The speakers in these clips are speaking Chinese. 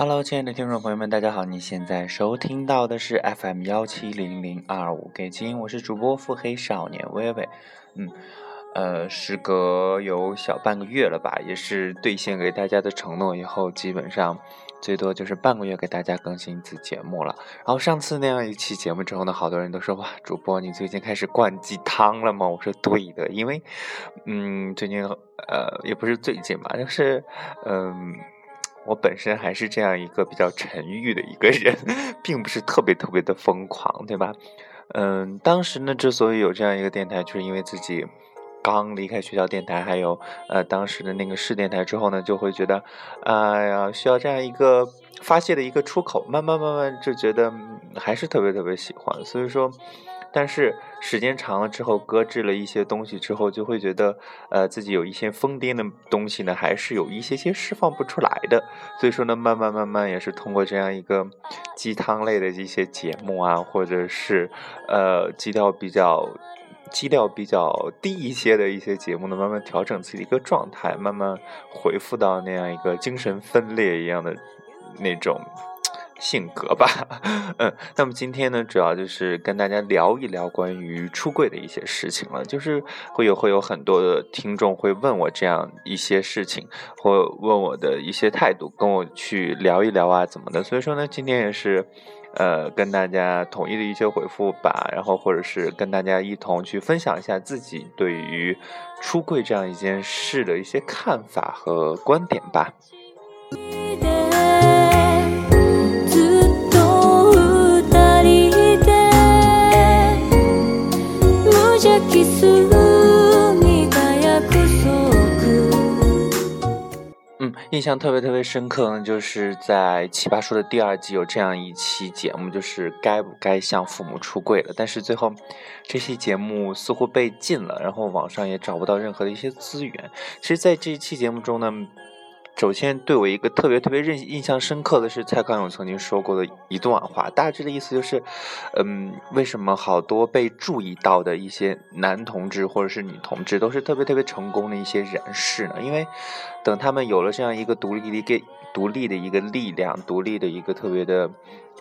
Hello，亲爱的听众朋友们，大家好！你现在收听到的是 FM 幺七零零二五，给金，我是主播腹黑少年微微。嗯，呃，时隔有小半个月了吧，也是兑现给大家的承诺以后，基本上最多就是半个月给大家更新一次节目了。然后上次那样一期节目之后呢，好多人都说哇，主播你最近开始灌鸡汤了吗？我说对的，因为嗯，最近呃也不是最近吧，就是嗯。我本身还是这样一个比较沉郁的一个人，并不是特别特别的疯狂，对吧？嗯，当时呢，之所以有这样一个电台，就是因为自己刚离开学校电台，还有呃当时的那个市电台之后呢，就会觉得，哎呀，需要这样一个发泄的一个出口，慢慢慢慢就觉得还是特别特别喜欢，所以说。但是时间长了之后，搁置了一些东西之后，就会觉得，呃，自己有一些疯癫的东西呢，还是有一些些释放不出来的。所以说呢，慢慢慢慢也是通过这样一个鸡汤类的一些节目啊，或者是呃基调比较基调比较低一些的一些节目呢，慢慢调整自己的一个状态，慢慢恢复到那样一个精神分裂一样的那种。性格吧，嗯，那么今天呢，主要就是跟大家聊一聊关于出柜的一些事情了。就是会有会有很多的听众会问我这样一些事情，或问我的一些态度，跟我去聊一聊啊，怎么的？所以说呢，今天也是，呃，跟大家统一的一些回复吧，然后或者是跟大家一同去分享一下自己对于出柜这样一件事的一些看法和观点吧。印象特别特别深刻呢，就是在《奇葩说》的第二季有这样一期节目，就是该不该向父母出柜了。但是最后，这期节目似乎被禁了，然后网上也找不到任何的一些资源。其实，在这一期节目中呢。首先，对我一个特别特别印印象深刻的是蔡康永曾经说过的一段话，大致的意思就是，嗯，为什么好多被注意到的一些男同志或者是女同志都是特别特别成功的一些人士呢？因为等他们有了这样一个独立的一个独立的一个力量，独立的一个特别的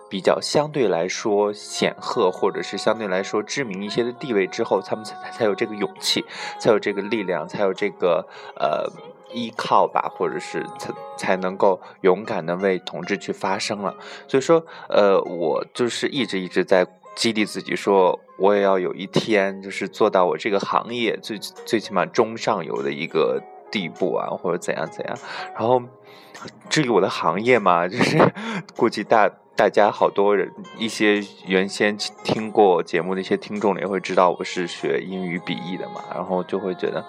比较相对来说显赫或者是相对来说知名一些的地位之后，他们才才有这个勇气，才有这个力量，才有这个呃。依靠吧，或者是才才能够勇敢的为同志去发声了。所以说，呃，我就是一直一直在激励自己，说我也要有一天就是做到我这个行业最最起码中上游的一个地步啊，或者怎样怎样。然后至于我的行业嘛，就是 估计大大家好多人一些原先听过节目的一些听众也会知道我是学英语笔译的嘛，然后就会觉得。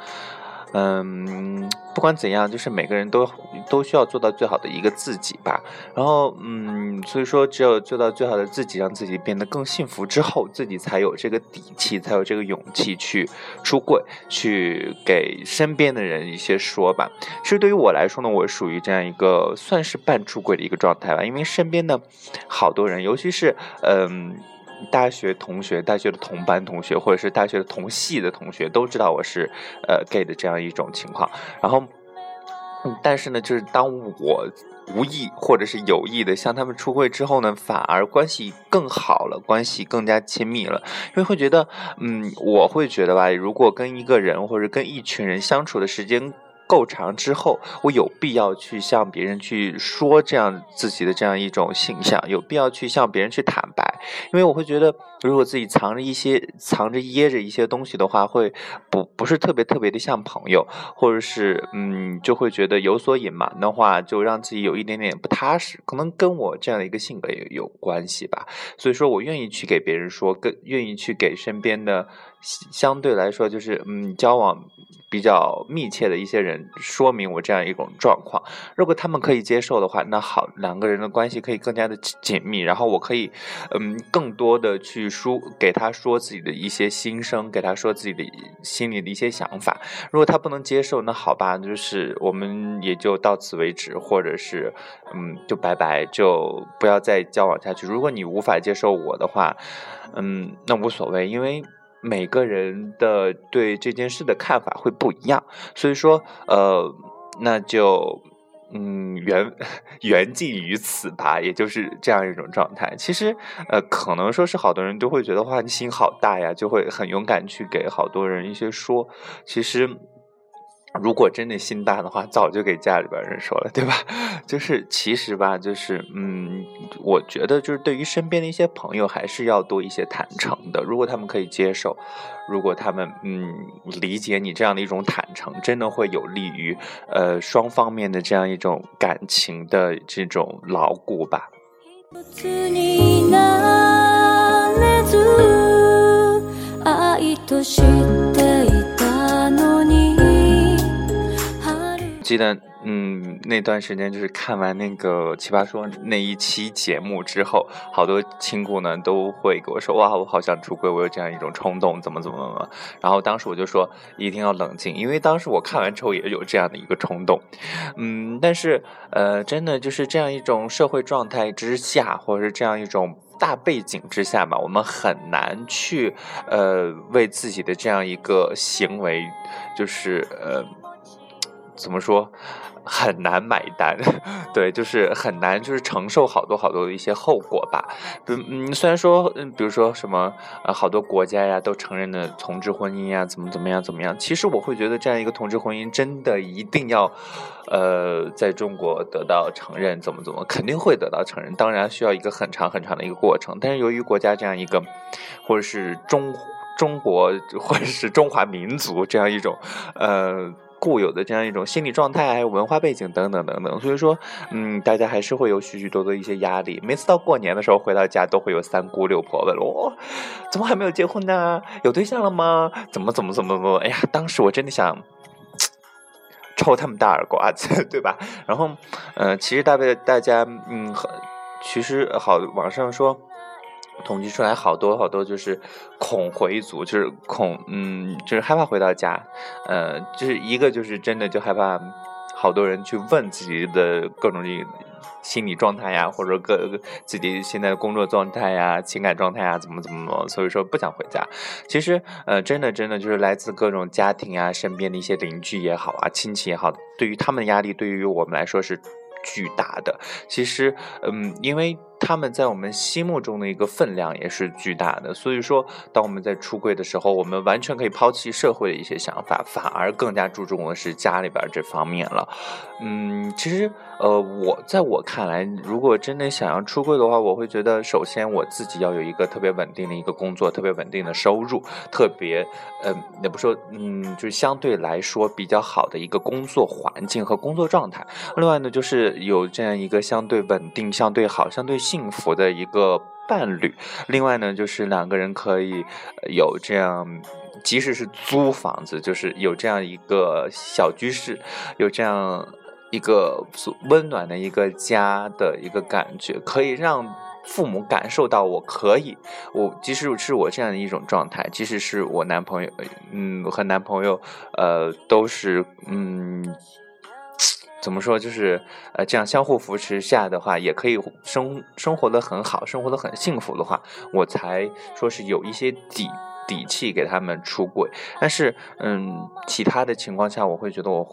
嗯，不管怎样，就是每个人都都需要做到最好的一个自己吧。然后，嗯，所以说，只有做到最好的自己，让自己变得更幸福之后，自己才有这个底气，才有这个勇气去出柜，去给身边的人一些说吧。其实对于我来说呢，我属于这样一个算是半出柜的一个状态吧，因为身边的好多人，尤其是嗯。大学同学、大学的同班同学，或者是大学的同系的同学，都知道我是呃 gay 的这样一种情况。然后，但是呢，就是当我无意或者是有意的向他们出柜之后呢，反而关系更好了，关系更加亲密了。因为会觉得，嗯，我会觉得吧，如果跟一个人或者跟一群人相处的时间。够长之后，我有必要去向别人去说这样自己的这样一种形象，有必要去向别人去坦白，因为我会觉得，如果自己藏着一些、藏着掖着一些东西的话，会不不是特别特别的像朋友，或者是嗯，就会觉得有所隐瞒的话，就让自己有一点点不踏实，可能跟我这样的一个性格也有关系吧。所以说我愿意去给别人说，更愿意去给身边的。相对来说，就是嗯，交往比较密切的一些人，说明我这样一种状况。如果他们可以接受的话，那好，两个人的关系可以更加的紧密。然后我可以，嗯，更多的去说给他说自己的一些心声，给他说自己的心里的一些想法。如果他不能接受，那好吧，就是我们也就到此为止，或者是嗯，就拜拜，就不要再交往下去。如果你无法接受我的话，嗯，那无所谓，因为。每个人的对这件事的看法会不一样，所以说，呃，那就嗯，缘缘尽于此吧，也就是这样一种状态。其实，呃，可能说是好多人都会觉得话，你心好大呀，就会很勇敢去给好多人一些说。其实。如果真的心大的话，早就给家里边人说了，对吧？就是其实吧，就是嗯，我觉得就是对于身边的一些朋友，还是要多一些坦诚的。如果他们可以接受，如果他们嗯理解你这样的一种坦诚，真的会有利于呃双方面的这样一种感情的这种牢固吧。记得，嗯，那段时间就是看完那个《奇葩说》那一期节目之后，好多亲故呢都会给我说：“哇，我好想出柜，我有这样一种冲动，怎么怎么怎么。”然后当时我就说一定要冷静，因为当时我看完之后也有这样的一个冲动，嗯，但是呃，真的就是这样一种社会状态之下，或者是这样一种大背景之下吧，我们很难去呃为自己的这样一个行为，就是呃。怎么说，很难买单，对，就是很难，就是承受好多好多的一些后果吧。嗯嗯，虽然说，嗯，比如说什么，呃，好多国家呀都承认的同志婚姻呀，怎么怎么样怎么样。其实我会觉得这样一个同志婚姻真的一定要，呃，在中国得到承认，怎么怎么肯定会得到承认。当然需要一个很长很长的一个过程。但是由于国家这样一个，或者是中中国或者是中华民族这样一种，呃。固有的这样一种心理状态，还有文化背景等等等等，所以说，嗯，大家还是会有许许多多一些压力。每次到过年的时候回到家，都会有三姑六婆问我，怎么还没有结婚呢？有对象了吗？怎么怎么怎么怎么？哎呀，当时我真的想抽他们大耳刮子，对吧？然后，呃，其实大概大家，嗯，其实好，网上说。统计出来好多好多，就是恐回族，就是恐，嗯，就是害怕回到家，呃，就是一个就是真的就害怕，好多人去问自己的各种心理状态呀，或者各自己现在的工作状态呀、情感状态呀，怎么怎么，所以说不想回家。其实，呃，真的真的就是来自各种家庭啊、身边的一些邻居也好啊、亲戚也好，对于他们的压力，对于我们来说是巨大的。其实，嗯，因为。他们在我们心目中的一个分量也是巨大的，所以说，当我们在出柜的时候，我们完全可以抛弃社会的一些想法，反而更加注重的是家里边这方面了。嗯，其实，呃，我在我看来，如果真的想要出柜的话，我会觉得，首先我自己要有一个特别稳定的一个工作，特别稳定的收入，特别，嗯，也不说，嗯，就是相对来说比较好的一个工作环境和工作状态。另外呢，就是有这样一个相对稳定、相对好、相对。幸福的一个伴侣，另外呢，就是两个人可以有这样，即使是租房子，就是有这样一个小居室，有这样一个温暖的一个家的一个感觉，可以让父母感受到我可以，我即使是我这样的一种状态，即使是我男朋友，嗯，和男朋友，呃，都是，嗯。怎么说？就是呃，这样相互扶持下的话，也可以生生活的很好，生活的很幸福的话，我才说是有一些底底气给他们出轨。但是，嗯，其他的情况下，我会觉得我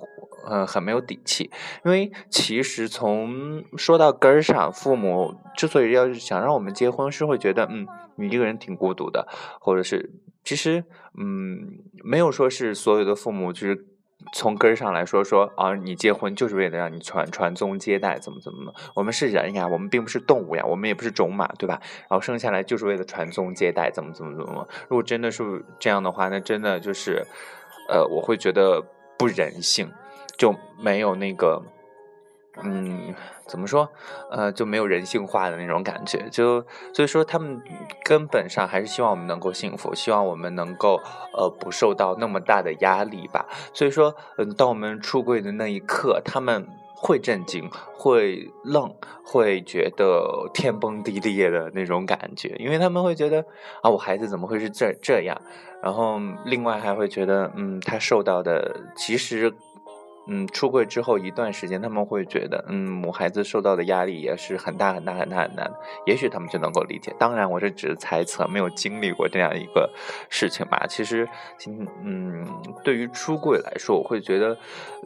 呃很没有底气，因为其实从说到根儿上，父母之所以要想让我们结婚，是会觉得嗯，你一个人挺孤独的，或者是其实嗯，没有说是所有的父母就是。从根儿上来说，说啊，你结婚就是为了让你传传宗接代，怎么怎么的？我们是人呀，我们并不是动物呀，我们也不是种马，对吧？然后生下来就是为了传宗接代，怎么怎么怎么？如果真的是这样的话，那真的就是，呃，我会觉得不人性，就没有那个。嗯，怎么说？呃，就没有人性化的那种感觉，就所以说他们根本上还是希望我们能够幸福，希望我们能够呃不受到那么大的压力吧。所以说，嗯，当我们出柜的那一刻，他们会震惊，会愣，会觉得天崩地裂的那种感觉，因为他们会觉得啊，我孩子怎么会是这这样？然后另外还会觉得，嗯，他受到的其实。嗯，出柜之后一段时间，他们会觉得，嗯，母孩子受到的压力也是很大很大很大很大的，也许他们就能够理解。当然，我这只是猜测，没有经历过这样一个事情吧。其实，嗯，对于出柜来说，我会觉得，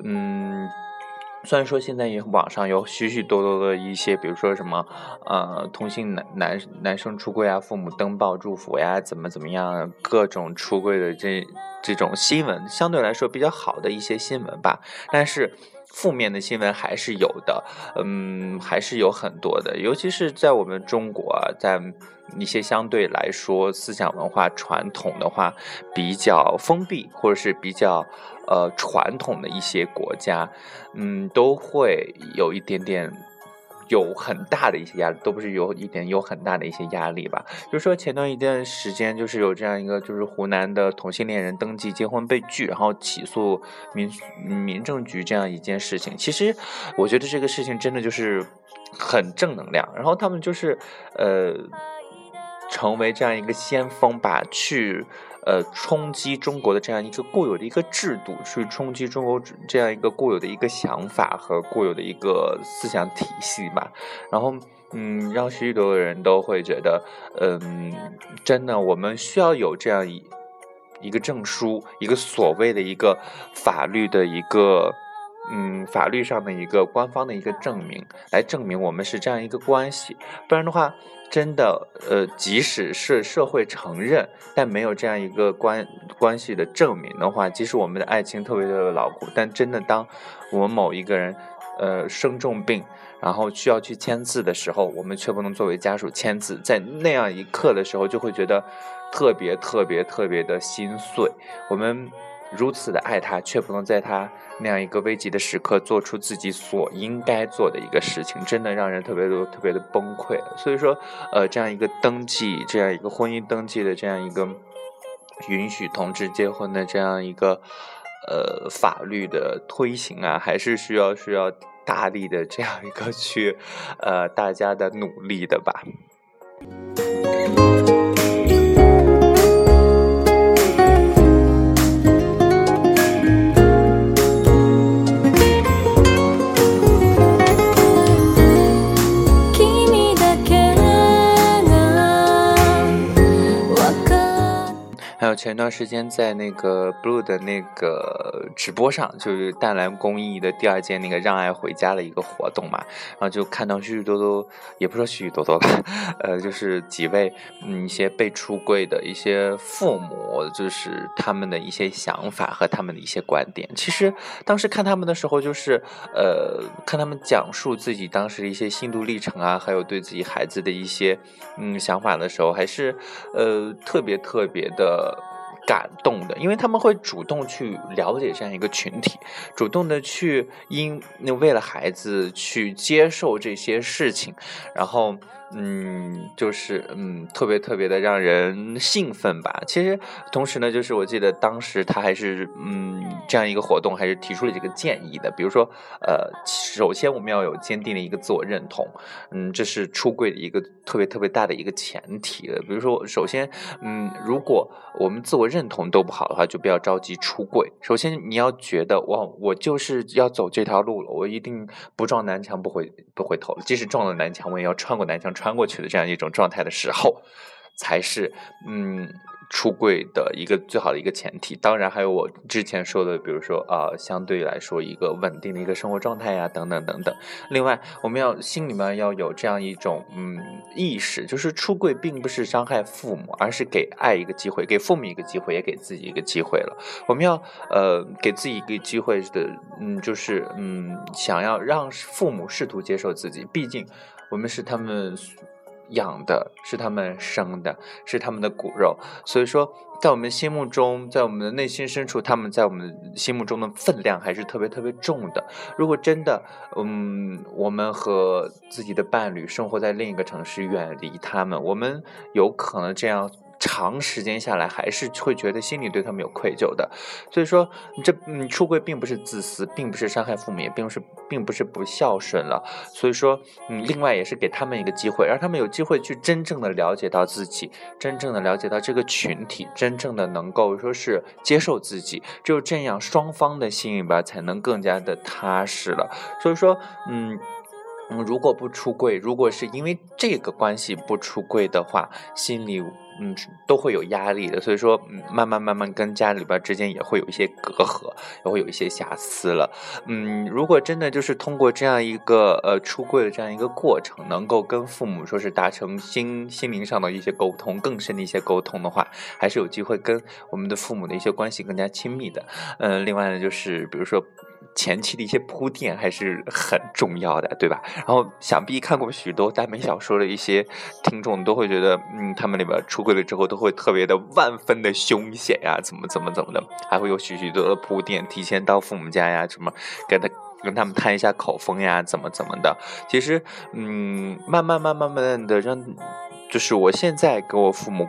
嗯，虽然说现在也网上有许许多多的一些，比如说什么，呃，同性男男男生出柜啊，父母登报祝福呀，怎么怎么样，各种出柜的这这种新闻，相对来说比较好的一些新闻吧。但是负面的新闻还是有的，嗯，还是有很多的，尤其是在我们中国，在一些相对来说思想文化传统的话比较封闭，或者是比较。呃，传统的一些国家，嗯，都会有一点点，有很大的一些压力，都不是有一点有很大的一些压力吧。就是说，前段一段时间，就是有这样一个，就是湖南的同性恋人登记结婚被拒，然后起诉民民政局这样一件事情。其实，我觉得这个事情真的就是很正能量。然后他们就是呃，成为这样一个先锋吧，去。呃，冲击中国的这样一个固有的一个制度，去冲击中国这样一个固有的一个想法和固有的一个思想体系吧。然后，嗯，让许许多的人都会觉得，嗯，真的，我们需要有这样一一个证书，一个所谓的一个法律的一个。嗯，法律上的一个官方的一个证明，来证明我们是这样一个关系。不然的话，真的，呃，即使是社会承认，但没有这样一个关关系的证明的话，即使我们的爱情特别的牢固，但真的当我们某一个人，呃，生重病，然后需要去签字的时候，我们却不能作为家属签字，在那样一刻的时候，就会觉得特别特别特别的心碎。我们。如此的爱他，却不能在他那样一个危急的时刻做出自己所应该做的一个事情，真的让人特别的、特别的崩溃。所以说，呃，这样一个登记，这样一个婚姻登记的这样一个允许同志结婚的这样一个呃法律的推行啊，还是需要需要大力的这样一个去呃大家的努力的吧。uh, 前段时间在那个 Blue 的那个直播上，就是淡蓝公益的第二届那个让爱回家的一个活动嘛，然后就看到许许多多，也不说许许多多吧，呃，就是几位嗯一些被出柜的一些父母，就是他们的一些想法和他们的一些观点。其实当时看他们的时候，就是呃看他们讲述自己当时的一些心路历程啊，还有对自己孩子的一些嗯想法的时候，还是呃特别特别的。感动的，因为他们会主动去了解这样一个群体，主动的去因为了孩子去接受这些事情，然后。嗯，就是嗯，特别特别的让人兴奋吧。其实，同时呢，就是我记得当时他还是嗯，这样一个活动，还是提出了几个建议的。比如说，呃，首先我们要有坚定的一个自我认同，嗯，这是出柜的一个特别特别大的一个前提的。比如说，首先，嗯，如果我们自我认同都不好的话，就不要着急出柜。首先，你要觉得我我就是要走这条路了，我一定不撞南墙不回不回头，即使撞了南墙，我也要穿过南墙。穿过去的这样一种状态的时候，才是嗯出柜的一个最好的一个前提。当然还有我之前说的，比如说啊，相对来说一个稳定的一个生活状态呀，等等等等。另外，我们要心里面要有这样一种嗯意识，就是出柜并不是伤害父母，而是给爱一个机会，给父母一个机会，也给自己一个机会了。我们要呃给自己一个机会的，嗯，就是嗯想要让父母试图接受自己，毕竟。我们是他们养的，是他们生的，是他们的骨肉，所以说，在我们心目中，在我们的内心深处，他们在我们心目中的分量还是特别特别重的。如果真的，嗯，我们和自己的伴侣生活在另一个城市，远离他们，我们有可能这样。长时间下来，还是会觉得心里对他们有愧疚的，所以说，这嗯，出柜并不是自私，并不是伤害父母，也并不是，并不是不孝顺了。所以说，嗯，另外也是给他们一个机会，让他们有机会去真正的了解到自己，真正的了解到这个群体，真正的能够说是接受自己，只有这样，双方的心里边才能更加的踏实了。所以说，嗯。嗯，如果不出柜，如果是因为这个关系不出柜的话，心里嗯，都会有压力的，所以说，慢慢慢慢跟家里边之间也会有一些隔阂，也会有一些瑕疵了。嗯，如果真的就是通过这样一个呃出柜的这样一个过程，能够跟父母说是达成心心灵上的一些沟通，更深的一些沟通的话，还是有机会跟我们的父母的一些关系更加亲密的。嗯，另外呢，就是比如说。前期的一些铺垫还是很重要的，对吧？然后想必看过许多耽美小说的一些听众都会觉得，嗯，他们里边出轨了之后都会特别的万分的凶险呀，怎么怎么怎么的，还会有许许多的铺垫，提前到父母家呀，什么跟他跟他们探一下口风呀，怎么怎么的。其实，嗯，慢慢慢慢慢的让，就是我现在给我父母。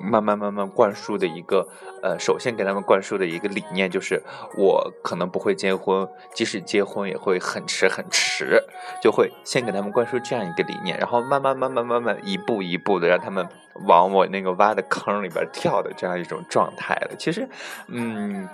慢慢慢慢灌输的一个，呃，首先给他们灌输的一个理念就是，我可能不会结婚，即使结婚也会很迟很迟，就会先给他们灌输这样一个理念，然后慢慢慢慢慢慢一步一步的让他们往我那个挖的坑里边跳的这样一种状态了。其实，嗯。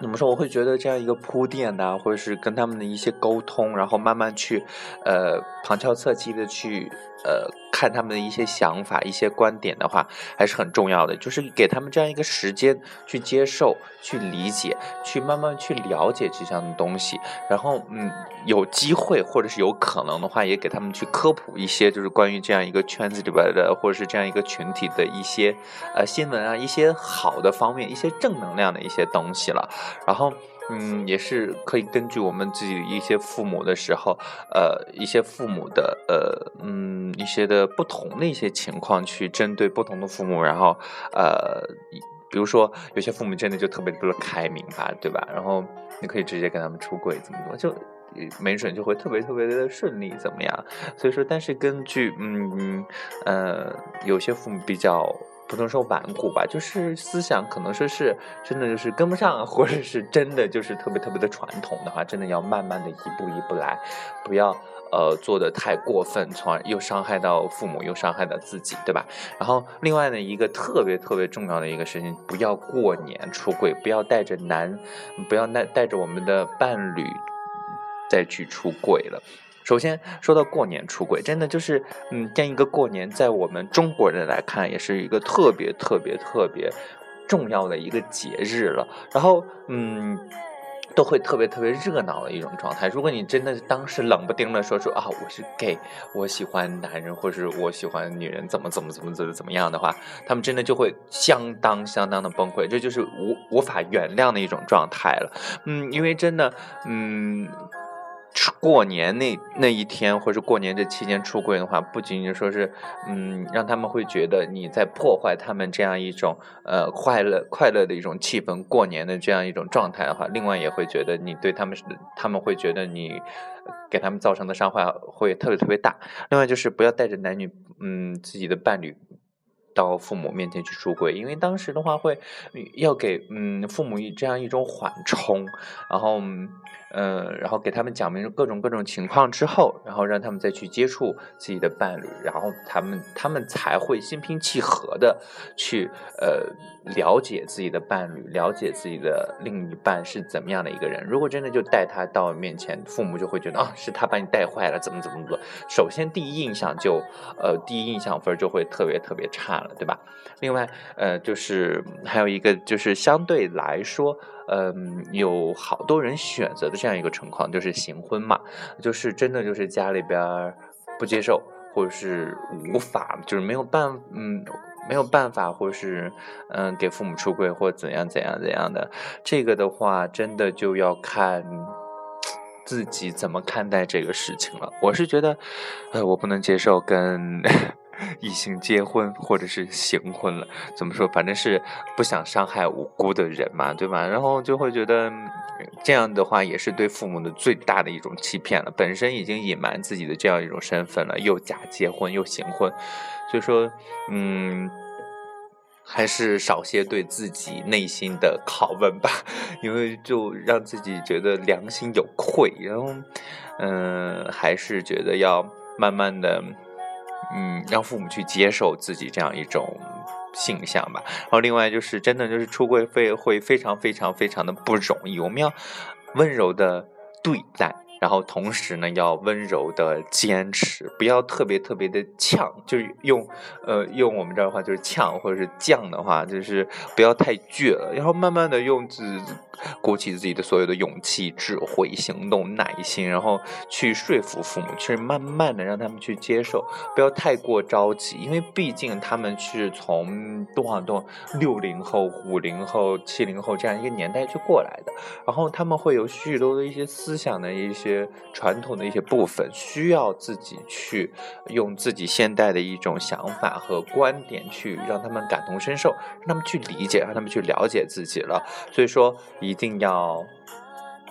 怎么说？我会觉得这样一个铺垫呐，或者是跟他们的一些沟通，然后慢慢去，呃，旁敲侧击的去，呃，看他们的一些想法、一些观点的话，还是很重要的。就是给他们这样一个时间去接受、去理解、去慢慢去了解这样的东西。然后，嗯，有机会或者是有可能的话，也给他们去科普一些，就是关于这样一个圈子里边的，或者是这样一个群体的一些，呃，新闻啊，一些好的方面，一些正能量的一些东西了。然后，嗯，也是可以根据我们自己一些父母的时候，呃，一些父母的，呃，嗯，一些的不同的一些情况，去针对不同的父母，然后，呃，比如说有些父母真的就特别的开明吧，对吧？然后你可以直接跟他们出轨，怎么怎么，就没准就会特别特别的顺利，怎么样？所以说，但是根据，嗯，呃，有些父母比较。不能说顽固吧，就是思想可能说是真的就是跟不上，或者是真的就是特别特别的传统的话，真的要慢慢的一步一步来，不要呃做的太过分，从而又伤害到父母，又伤害到自己，对吧？然后另外呢，一个特别特别重要的一个事情，不要过年出柜，不要带着男，不要带带着我们的伴侣再去出柜了。首先说到过年出轨，真的就是，嗯，这样一个过年，在我们中国人来看，也是一个特别特别特别重要的一个节日了。然后，嗯，都会特别特别热闹的一种状态。如果你真的当时冷不丁的说出啊，我是 gay，我喜欢男人，或是我喜欢女人，怎么怎么怎么怎么怎么样的话，他们真的就会相当相当的崩溃，这就是无无法原谅的一种状态了。嗯，因为真的，嗯。过年那那一天，或者过年这期间出柜的话，不仅仅说是，嗯，让他们会觉得你在破坏他们这样一种呃快乐快乐的一种气氛，过年的这样一种状态的话，另外也会觉得你对他们，他们会觉得你给他们造成的伤害会特别特别大。另外就是不要带着男女，嗯，自己的伴侣。到父母面前去出柜，因为当时的话会要给嗯父母一这样一种缓冲，然后嗯然后给他们讲明各种各种情况之后，然后让他们再去接触自己的伴侣，然后他们他们才会心平气和的去呃了解自己的伴侣，了解自己的另一半是怎么样的一个人。如果真的就带他到面前，父母就会觉得啊是他把你带坏了，怎么怎么做。首先第一印象就呃第一印象分就会特别特别差了。对吧？另外，呃，就是还有一个，就是相对来说，嗯，有好多人选择的这样一个情况，就是行婚嘛，就是真的就是家里边不接受，或者是无法，就是没有办，嗯，没有办法，或是嗯，给父母出柜或怎样怎样怎样的。这个的话，真的就要看自己怎么看待这个事情了。我是觉得，呃，我不能接受跟。异性结婚或者是行婚了，怎么说？反正是不想伤害无辜的人嘛，对吧？然后就会觉得这样的话也是对父母的最大的一种欺骗了。本身已经隐瞒自己的这样一种身份了，又假结婚又行婚，所以说，嗯，还是少些对自己内心的拷问吧，因为就让自己觉得良心有愧。然后，嗯，还是觉得要慢慢的。嗯，让父母去接受自己这样一种性向吧。然后另外就是，真的就是出柜会会非常非常非常的不容易。我们要温柔的对待。然后同时呢要温柔的坚持，不要特别特别的呛，就是用呃用我们这儿的话就是呛或者是犟的话，就是不要太倔了，然后慢慢的用自鼓起自己的所有的勇气、智慧、行动、耐心，然后去说服父母，去慢慢的让他们去接受，不要太过着急，因为毕竟他们是从多少多六零后、五零后、七零后这样一个年代去过来的，然后他们会有许多的一些思想的一些传统的一些部分，需要自己去用自己现代的一种想法和观点去让他们感同身受，让他们去理解，让他们去了解自己了。所以说，一定要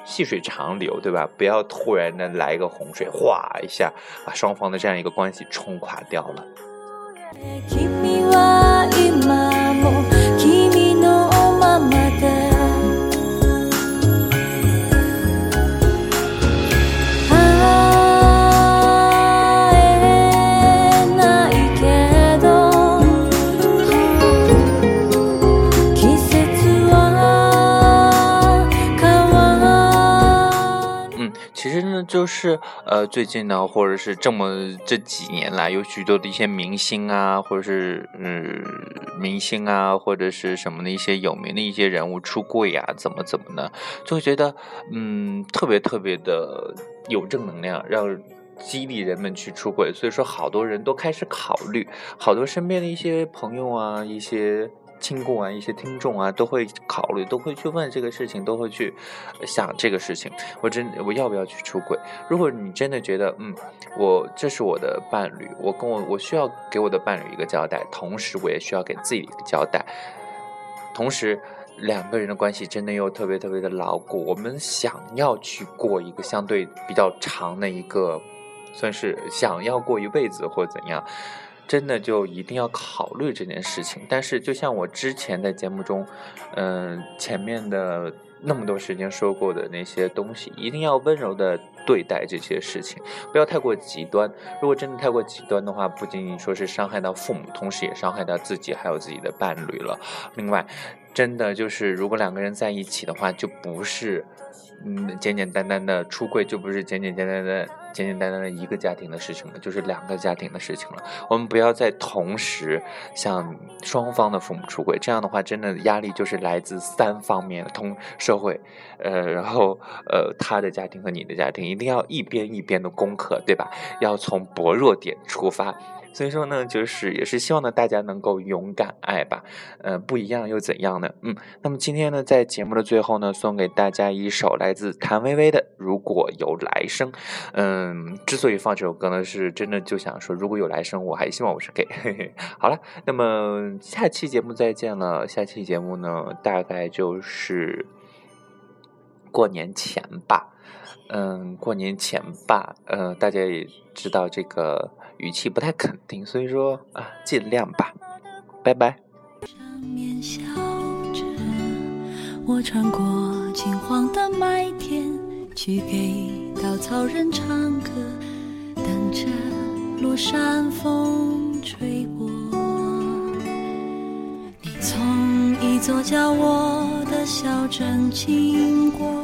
细水长流，对吧？不要突然的来一个洪水，哗一下把双方的这样一个关系冲垮掉了。就是呃，最近呢，或者是这么这几年来，有许多的一些明星啊，或者是嗯，明星啊，或者是什么的一些有名的一些人物出柜啊，怎么怎么呢？就会觉得嗯，特别特别的有正能量，让激励人们去出轨。所以说，好多人都开始考虑，好多身边的一些朋友啊，一些。亲故啊，一些听众啊，都会考虑，都会去问这个事情，都会去想这个事情。我真我要不要去出轨？如果你真的觉得，嗯，我这是我的伴侣，我跟我我需要给我的伴侣一个交代，同时我也需要给自己一个交代。同时，两个人的关系真的又特别特别的牢固。我们想要去过一个相对比较长的一个，算是想要过一辈子或怎样。真的就一定要考虑这件事情，但是就像我之前在节目中，嗯，前面的那么多时间说过的那些东西，一定要温柔的对待这些事情，不要太过极端。如果真的太过极端的话，不仅仅说是伤害到父母，同时也伤害到自己还有自己的伴侣了。另外，真的就是如果两个人在一起的话，就不是。嗯，简简单单的出柜就不是简简单单的、简简单单的一个家庭的事情了，就是两个家庭的事情了。我们不要再同时向双方的父母出轨，这样的话，真的压力就是来自三方面，同社会，呃，然后呃，他的家庭和你的家庭，一定要一边一边的攻克，对吧？要从薄弱点出发。所以说呢，就是也是希望呢，大家能够勇敢爱吧，呃，不一样又怎样呢？嗯，那么今天呢，在节目的最后呢，送给大家一首来自谭维维的《如果有来生》。嗯，之所以放这首歌呢，是真的就想说，如果有来生，我还希望我是 gay。好了，那么下期节目再见了。下期节目呢，大概就是过年前吧。嗯，过年前吧。嗯，大家也知道这个。语气不太肯定，所以说啊，尽量吧，拜拜。我穿过金黄的麦田，去给稻草人唱歌，等着落山风吹过。你从一座叫我的小镇经过，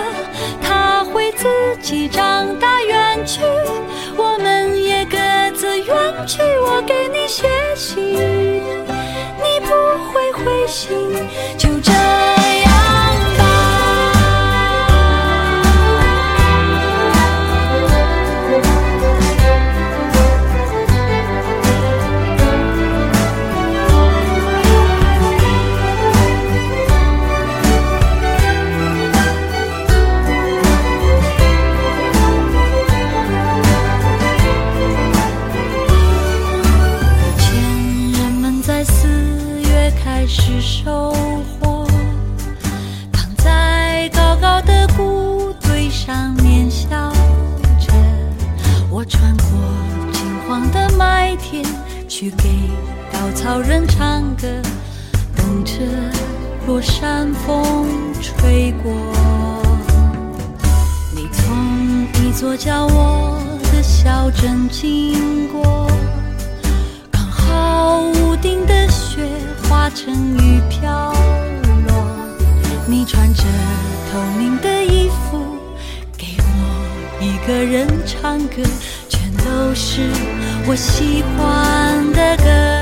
自己长大远去。我们也各自远去，我给你写信，你不会回信，就这成雨飘落。你穿着透明的衣服，给我一个人唱歌。全都是我喜欢的歌。